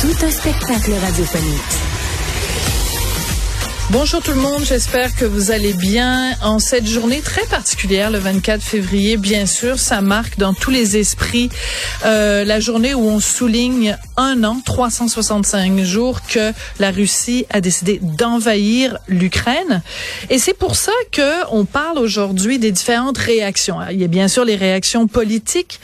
Tout un spectacle radiophonique. Bonjour tout le monde, j'espère que vous allez bien en cette journée très particulière, le 24 février. Bien sûr, ça marque dans tous les esprits euh, la journée où on souligne un an, 365 jours que la Russie a décidé d'envahir l'Ukraine. Et c'est pour ça que on parle aujourd'hui des différentes réactions. Il y a bien sûr les réactions politiques,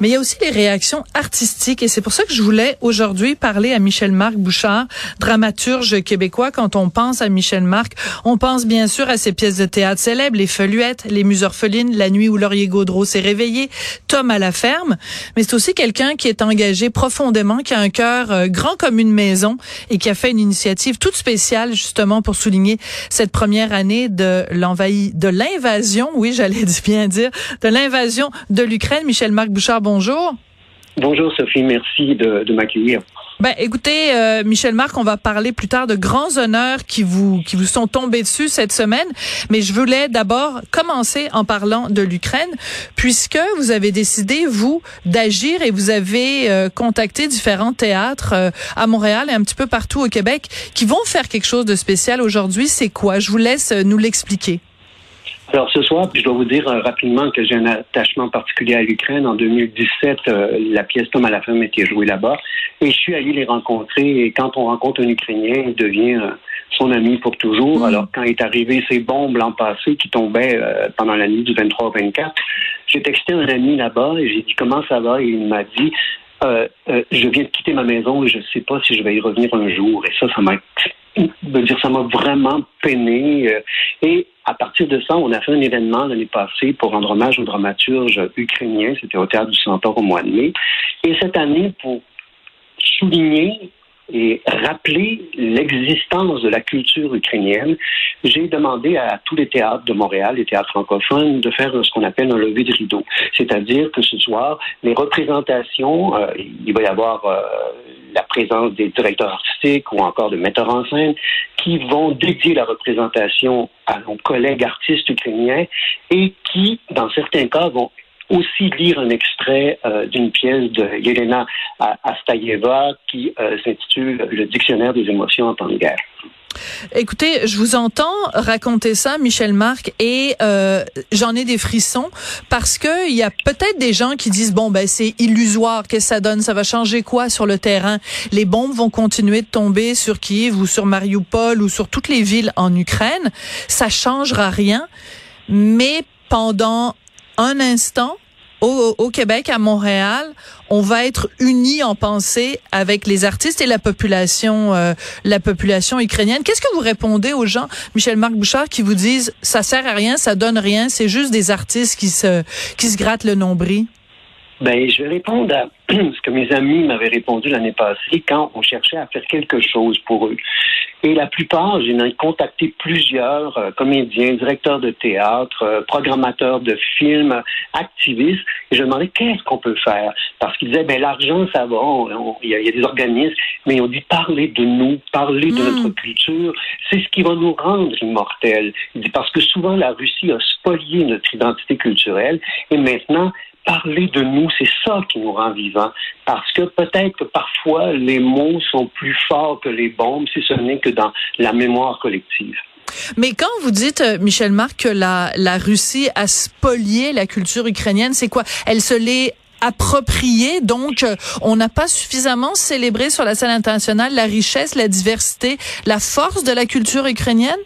mais il y a aussi les réactions artistiques et c'est pour ça que je voulais aujourd'hui parler à Michel-Marc Bouchard, dramaturge québécois. Quand on pense à Michel-Marc, on pense bien sûr à ses pièces de théâtre célèbres, Les Feuilluettes, Les Muses orphelines, La nuit où Laurier Gaudreau s'est réveillé, Tom à la ferme. Mais c'est aussi quelqu'un qui est engagé profondément, qui a un cœur euh, grand comme une maison et qui a fait une initiative toute spéciale justement pour souligner cette première année de l'envahie, de l'invasion, oui, j'allais bien dire, de l'invasion de l'Ukraine. Michel-Marc Bouchard, bonjour. Bonjour Sophie, merci de, de m'accueillir. Ben, écoutez, euh, Michel Marc, on va parler plus tard de grands honneurs qui vous qui vous sont tombés dessus cette semaine, mais je voulais d'abord commencer en parlant de l'Ukraine, puisque vous avez décidé vous d'agir et vous avez euh, contacté différents théâtres euh, à Montréal et un petit peu partout au Québec qui vont faire quelque chose de spécial aujourd'hui. C'est quoi? Je vous laisse nous l'expliquer. Alors ce soir, je dois vous dire euh, rapidement que j'ai un attachement particulier à l'Ukraine. En 2017, euh, la pièce Tom à la femme était jouée là-bas et je suis allé les rencontrer. Et quand on rencontre un Ukrainien, il devient euh, son ami pour toujours. Alors quand est arrivé ces bombes l'an passé qui tombaient pendant la nuit du 23 au 24, j'ai texté un ami là-bas et j'ai dit comment ça va? Et il m'a dit je viens de quitter ma maison et je ne sais pas si je vais y revenir un jour. Et ça, ça m'a dire, ça m'a vraiment peiné. Et à partir de ça, on a fait un événement l'année passée pour rendre hommage aux dramaturges ukrainiens. C'était au Théâtre du Centaure au mois de mai. Et cette année, pour souligner et rappeler l'existence de la culture ukrainienne, j'ai demandé à tous les théâtres de Montréal, les théâtres francophones, de faire ce qu'on appelle un lever de rideau. C'est-à-dire que ce soir, les représentations, euh, il va y avoir euh, la présence des directeurs artistiques ou encore de metteurs en scène qui vont dédier la représentation à nos collègues artistes ukrainiens et qui, dans certains cas, vont aussi lire un extrait euh, d'une pièce de Yelena Astayeva qui euh, s'intitule Le dictionnaire des émotions en temps de guerre. Écoutez, je vous entends raconter ça, Michel Marc, et euh, j'en ai des frissons parce que il y a peut-être des gens qui disent bon ben c'est illusoire, qu'est-ce que ça donne, ça va changer quoi sur le terrain? Les bombes vont continuer de tomber sur Kiev ou sur Mariupol ou sur toutes les villes en Ukraine, ça changera rien, mais pendant un instant, au, Québec, à Montréal, on va être unis en pensée avec les artistes et la population, euh, la population ukrainienne. Qu'est-ce que vous répondez aux gens, Michel-Marc Bouchard, qui vous disent ça sert à rien, ça donne rien, c'est juste des artistes qui se qui se grattent le nombril? Ben, je vais répondre à ce que mes amis m'avaient répondu l'année passée quand on cherchait à faire quelque chose pour eux. Et la plupart, j'ai contacté plusieurs euh, comédiens, directeurs de théâtre, euh, programmateurs de films, activistes, et je demandais qu'est-ce qu'on peut faire? Parce qu'ils disaient, ben l'argent, ça va, il y, a des organismes, mais on dit parler de nous, parler de hmm. notre culture, c'est ce qui va nous rendre immortels. Parce que souvent, la Russie a spolié notre identité culturelle, et maintenant, parler de nous, c'est ça qui nous rend vivants. Parce que peut-être que parfois les mots sont plus forts que les bombes si ce n'est que dans la mémoire collective. Mais quand vous dites, euh, Michel Marc, que la, la Russie a spolié la culture ukrainienne, c'est quoi? Elle se l'est approprié. Donc, euh, on n'a pas suffisamment célébré sur la scène internationale la richesse, la diversité, la force de la culture ukrainienne?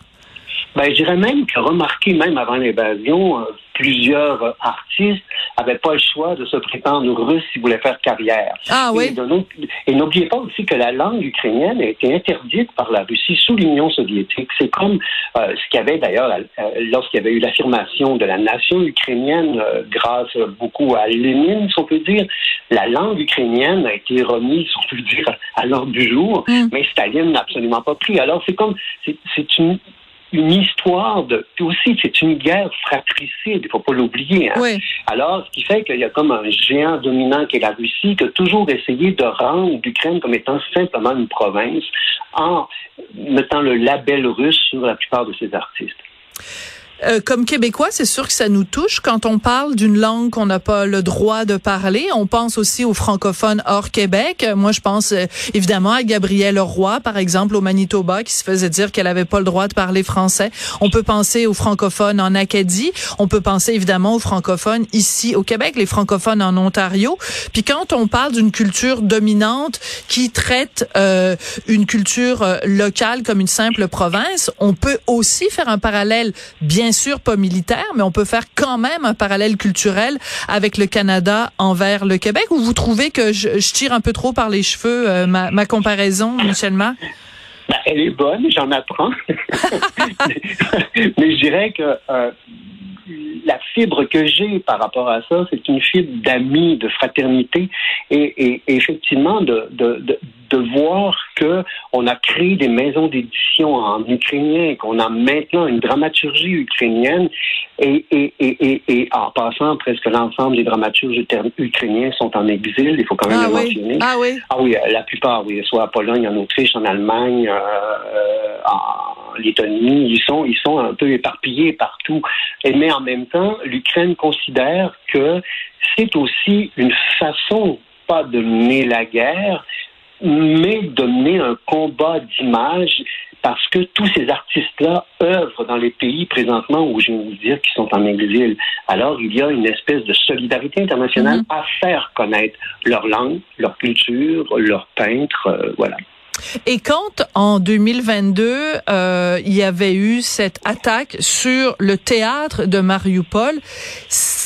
Ben, je dirais même que remarqué, même avant l'invasion, euh, plusieurs artistes n'avaient pas le choix de se prétendre russes s'ils voulaient faire carrière. Ah oui? Et, n'oubliez pas aussi que la langue ukrainienne a été interdite par la Russie sous l'Union soviétique. C'est comme euh, ce qu'il y avait d'ailleurs euh, lorsqu'il y avait eu l'affirmation de la nation ukrainienne grâce beaucoup à Lénine, si on peut dire. La langue ukrainienne a été remise, si on peut dire, à l'ordre du jour, mm. mais Staline n'a absolument pas pris. Alors c'est comme, c'est une une histoire de aussi c'est une guerre fratricide, il faut pas l'oublier. Hein. Alors, ce qui fait qu'il y a comme un géant dominant qui est la Russie qui a toujours essayé de rendre l'Ukraine comme étant simplement une province en mettant le label russe sur la plupart de ses artistes. Euh, comme Québécois, c'est sûr que ça nous touche quand on parle d'une langue qu'on n'a pas le droit de parler. On pense aussi aux francophones hors Québec. Moi, je pense euh, évidemment à Gabrielle Roy, par exemple, au Manitoba, qui se faisait dire qu'elle avait pas le droit de parler français. On peut penser aux francophones en Acadie. On peut penser évidemment aux francophones ici au Québec, les francophones en Ontario. Puis quand on parle d'une culture dominante qui traite euh, une culture euh, locale comme une simple province, on peut aussi faire un parallèle bien sûr pas militaire, mais on peut faire quand même un parallèle culturel avec le Canada envers le Québec. Ou vous trouvez que je, tire un peu trop par les cheveux euh, ma, comparaison, Michel Ma? Ben, elle est bonne, j'en apprends. mais je dirais que euh, la fibre que j'ai par rapport à ça, c'est une fibre d'amis, de fraternité, et, et, effectivement de, de, de, de voir que on a créé des maisons d'édition en ukrainien, qu'on a maintenant une dramaturgie ukrainienne, et, en passant, presque l'ensemble des dramaturges ukrainiens sont en exil, il faut quand même ah le mentionner. Ah oui. Ah oui, la plupart, oui, soit en Pologne, en Autriche, en Allemagne, euh, euh en Lettonie, ils sont, ils sont un peu éparpillés partout. Et, mais en même temps, l'Ukraine considère que c'est aussi une façon pas de mener la guerre, mais de mener un combat d'image parce que tous ces artistes-là œuvrent dans les pays présentement où je vais vous dire qu'ils sont en exil. Alors, il y a une espèce de solidarité internationale mm-hmm. à faire connaître leur langue, leur culture, leurs peintres, euh, voilà. Et quand en 2022, euh, il y avait eu cette attaque sur le théâtre de Mariupol,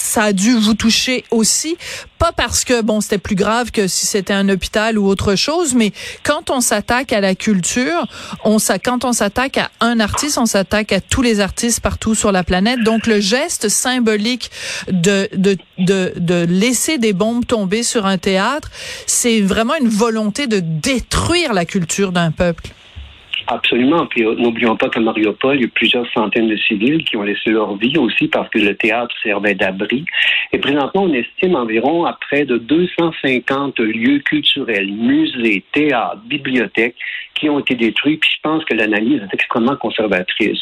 ça a dû vous toucher aussi, pas parce que bon c'était plus grave que si c'était un hôpital ou autre chose, mais quand on s'attaque à la culture, on quand on s'attaque à un artiste, on s'attaque à tous les artistes partout sur la planète. Donc le geste symbolique de de de, de laisser des bombes tomber sur un théâtre, c'est vraiment une volonté de détruire la culture d'un peuple. Absolument. Puis euh, n'oublions pas qu'à Mariupol, il y a plusieurs centaines de civils qui ont laissé leur vie aussi parce que le théâtre servait d'abri. Et présentement, on estime environ à près de 250 lieux culturels, musées, théâtres, bibliothèques qui ont été détruits. Puis je pense que l'analyse est extrêmement conservatrice.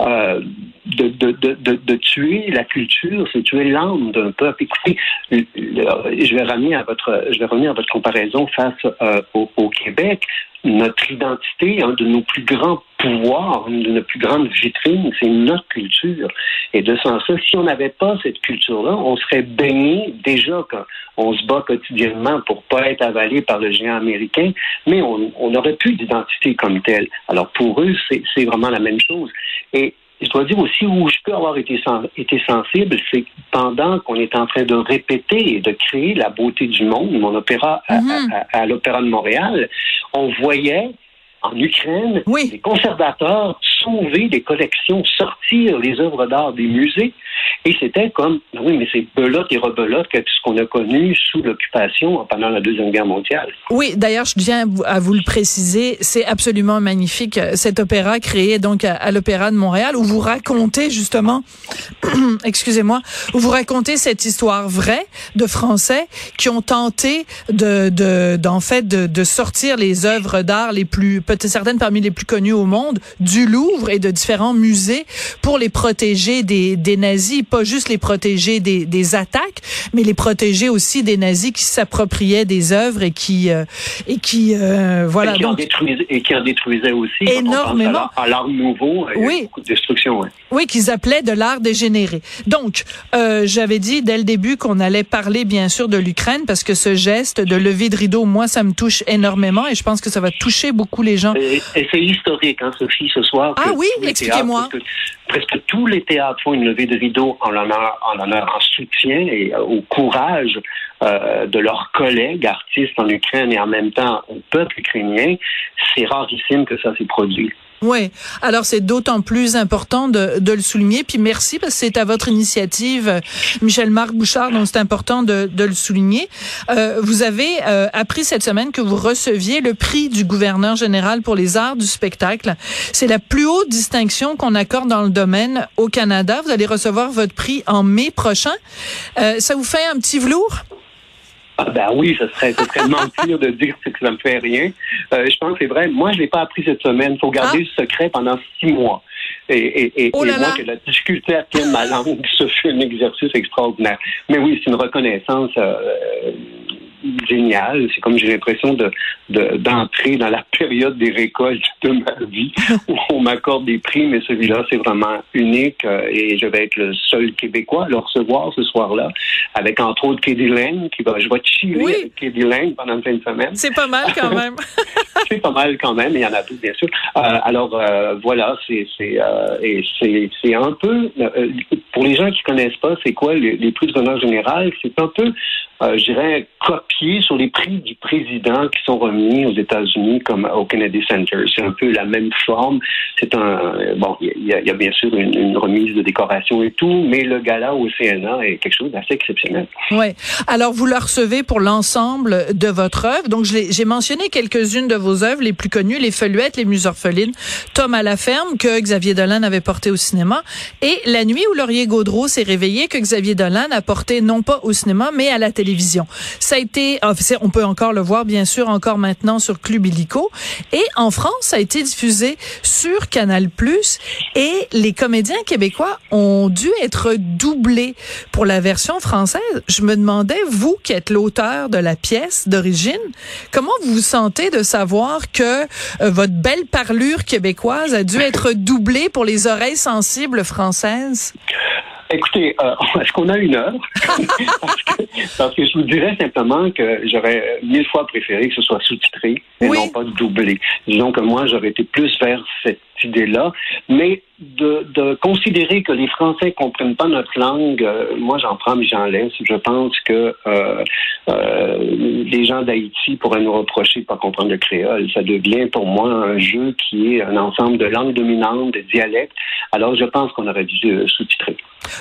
Euh, de, de, de, de, tuer la culture, c'est tuer l'âme d'un peuple. Écoutez, je vais revenir à votre, comparaison face euh, au Québec notre identité, un de nos plus grands pouvoirs, une de nos plus grandes vitrines, c'est notre culture. Et de sens ça, si on n'avait pas cette culture-là, on serait baigné déjà quand on se bat quotidiennement pour pas être avalé par le géant américain, mais on n'aurait plus d'identité comme telle. Alors pour eux, c'est vraiment la même chose. Et je dois dire aussi où je peux avoir été, été sensible, c'est pendant qu'on est en train de répéter et de créer la beauté du monde, mon opéra à l'Opéra de Montréal, on voyait en Ukraine, les conservateurs sauver des collections, sortir les œuvres d'art des musées. Et c'était comme, ben oui, mais c'est belote et rebelote que ce qu'on a connu sous l'occupation pendant la Deuxième Guerre mondiale. Oui, d'ailleurs, je tiens à vous le préciser, c'est absolument magnifique, cet opéra créé donc à, l'Opéra de Montréal, où vous racontez justement, excusez-moi, où vous racontez cette histoire vraie de Français qui ont tenté de, de, d'en fait, de, sortir les œuvres d'art les plus peut-être certaines parmi les plus connues au monde, du Louvre et de différents musées pour les protéger des, des nazis, pas juste les protéger des, des attaques, mais les protéger aussi des nazis qui s'appropriaient des œuvres et qui euh, et qui euh, voilà et qui, en détruisaient, et qui en détruisaient aussi énormément à l'art nouveau, oui. beaucoup de destruction. Ouais. Oui, qu'ils appelaient de l'art dégénéré. Donc, euh, j'avais dit dès le début qu'on allait parler bien sûr de l'Ukraine parce que ce geste de lever de rideau, moi, ça me touche énormément et je pense que ça va toucher beaucoup les gens. Et, et c'est historique, hein, Sophie, ce soir. Ah oui, expliquez-moi. Presque, presque, tous les théâtres font une levée de rideau en l'honneur, en, l'honneur, en soutien et euh, au courage euh, de leurs collègues artistes en Ukraine et en même temps au peuple ukrainien. C'est rarissime que ça s'est produit. Oui. Alors, c'est d'autant plus important de, de, le souligner. Puis merci parce que c'est à votre initiative, Michel-Marc Bouchard, donc c'est important de, de, le souligner. Euh, vous avez euh, appris cette semaine que vous receviez le prix du gouverneur général pour les arts du spectacle. C'est la plus haute distinction qu'on accorde dans le domaine au Canada. Vous allez recevoir votre prix en mai prochain. Euh, ça vous fait un petit velours? Ah ben oui, ce serait, ce serait mentir de dire que ça me fait rien. Euh, je pense que c'est vrai. Moi, je l'ai pas appris cette semaine. Il faut garder ah. le secret pendant six mois. Et, et, et, oh là et moi, que la difficulté à tenir ma langue, ce fut un exercice extraordinaire. Mais oui, c'est une reconnaissance euh, génial. C'est comme j'ai l'impression de, d'entrer dans la période des récoltes de ma vie où on m'accorde des prix, mais celui-là, c'est vraiment unique euh, et je vais être le seul Québécois à le recevoir ce soir-là, avec entre autres Katie Lane qui va, je vais chiller Oui. avec Katie Lane pendant une fin de semaine. C'est pas mal quand même. c'est pas mal quand même, il y en a d'autres bien sûr. Euh, alors euh, voilà, c'est c'est euh, et c'est c'est un peu pour les gens qui connaissent pas, c'est quoi les, les prix de honneur général, c'est un peu euh, je dirais copié sur les prix du président qui sont remis aux États-Unis comme au Kennedy Center. C'est un peu la même forme. C'est un bon, il y, y, a bien sûr une, une, remise de décoration et tout, mais le gala au CNA est quelque chose d'assez exceptionnel. Oui. Alors vous le recevez pour l'ensemble de votre œuvre. Donc j'ai mentionné quelques-unes de vos œuvres les plus connues, les Feuillettes, les Muses orphelines, Tom à la ferme que Xavier Dolan avait porté au cinéma et La nuit où Laurier Gaudreau s'est réveillé que Xavier Dolan a porté non pas au cinéma mais à la télévision. Ça a été, on peut encore le voir bien sûr encore maintenant sur Club Illico et en France ça a été diffusé sur Canal et les comédiens québécois ont dû être doublés pour la version française. Je me demandais vous qui êtes l'auteur de la pièce d'origine, comment vous vous sentez de savoir que euh, votre belle parlure québécoise a dû être doublée pour les oreilles sensibles françaises? Écoutez, euh, est-ce qu'on a une heure? parce, que, parce, que, je vous dirais simplement que j'aurais mille fois préféré que ce soit sous-titré et oui. non pas doublé. Disons que moi, j'aurais été plus vers cette idée-là. Mais de, de, considérer que les Français comprennent pas notre langue, euh, moi j'en prends mais j'en laisse. Je pense que euh, euh, les gens d'Haïti pourraient nous reprocher de pas comprendre le créole. Ça devient pour moi un jeu qui est un ensemble de langues dominantes, de dialectes. Alors je pense qu'on aurait dû sous-titrer.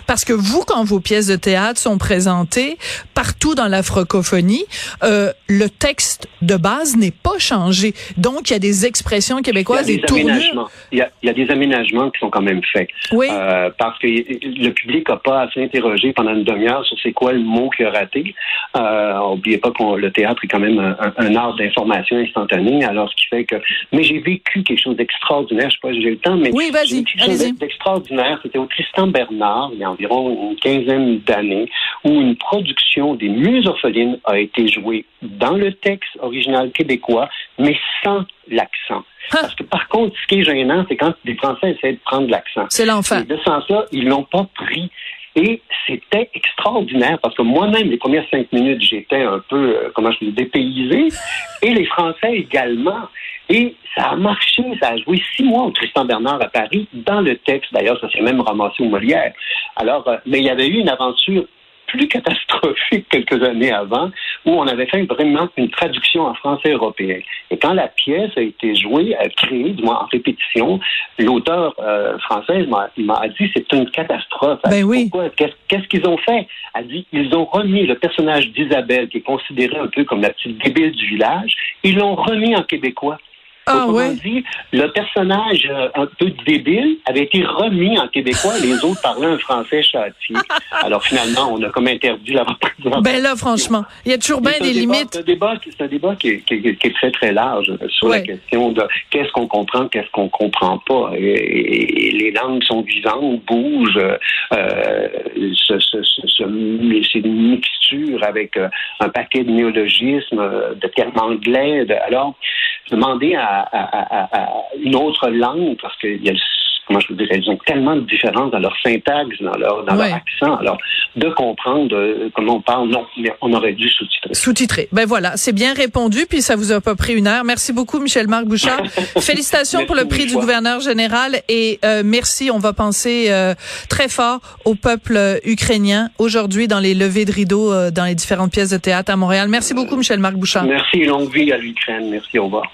Parce que vous, quand vos pièces de théâtre sont présentées partout dans la francophonie, le texte de base n'est pas changé. Donc il y a des expressions québécoises, a des, des aménagements. Il y, a, il y a des aménagements qui sont quand même faits. Oui. Euh, parce que le public n'a pas à s'interroger pendant une demi-heure sur c'est quoi le mot qu'il a raté. Euh, N'oubliez pas que le théâtre est quand même un, un art d'information instantanée. Alors, ce qui fait que. Mais j'ai vécu quelque chose d'extraordinaire. Je sais pas si j'ai le temps, mais. Oui, vas-y. Quelque d'extraordinaire. C'était au Tristan Bernard, il y a environ une quinzaine d'années, où une production des Muses orphelines a été jouée dans le texte original québécois, mais sans l'accent. Parce que par contre, ce qui est gênant, c'est quand les Français essaient de prendre l'accent. C'est l'enfer. De sans ça, ils l'ont pas pris. Et c'était extraordinaire parce que moi-même, les premières cinq minutes, j'étais un peu, euh, comment je dis, dépaysé. et les Français également. Et ça a marché, ça a joué six mois au Tristan Bernard à Paris, dans le texte. D'ailleurs, ça s'est même ramassé au Molière. Alors, euh, mais il y avait eu une aventure plus catastrophique quelques années avant, où on avait fait vraiment une traduction en français européen. Et quand la pièce a été jouée, créée, du moins en répétition, l'auteur euh, française m'a dit c'est une catastrophe. Ben oui. Qu'est-ce qu'ils ont fait? Elle dit ils ont remis le personnage d'Isabelle, qui est considéré un peu comme la petite débile du village, ils l'ont remis en québécois. Ah, Autrement ouais? dit, le personnage euh, un peu débile avait été remis en québécois et les autres parlaient un français châtié. Alors finalement, on a comme interdit la représentation. Ben là, franchement, il y a toujours bien des débat- limites. C'est un débat, c'est un débat qui, est- qui est- qui est très, très large euh, sur Ouais. la question de qu'est-ce qu'on comprend, qu'est-ce qu'on comprend pas. Et, et- et les langues sont vivantes, bougent. Euh, ce, ce, ce, ce- c'est une mixture avec euh, un paquet de néologismes, de termes anglais. de- alors, demander à, à- à- à- à une autre langue, parce qu'il y a le comment je vous dirais, ils ont tellement de différences dans leur syntaxe, dans leur, dans Ouais. leur accent. Alors, de comprendre comment on parle, non, mais on aurait dû sous-titrer. Sous-titré. Ben voilà, c'est bien répondu, puis ça vous a pas pris une heure. Merci beaucoup, Michel-Marc Bouchard. Félicitations Merci pour le prix du gouverneur général et euh, merci. On va penser euh, très fort au peuple euh, ukrainien aujourd'hui dans les levées de rideau euh, dans les différentes pièces de théâtre à Montréal. Merci beaucoup, Michel-Marc Bouchard. Merci longue vie à l'Ukraine. Merci, au revoir.